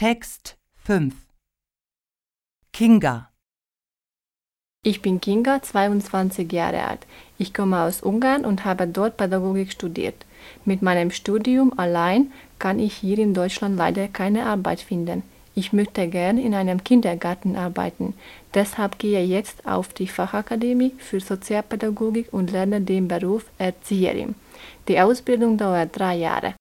Text 5 Kinga Ich bin Kinga, 22 Jahre alt. Ich komme aus Ungarn und habe dort Pädagogik studiert. Mit meinem Studium allein kann ich hier in Deutschland leider keine Arbeit finden. Ich möchte gern in einem Kindergarten arbeiten. Deshalb gehe ich jetzt auf die Fachakademie für Sozialpädagogik und lerne den Beruf Erzieherin. Die Ausbildung dauert drei Jahre.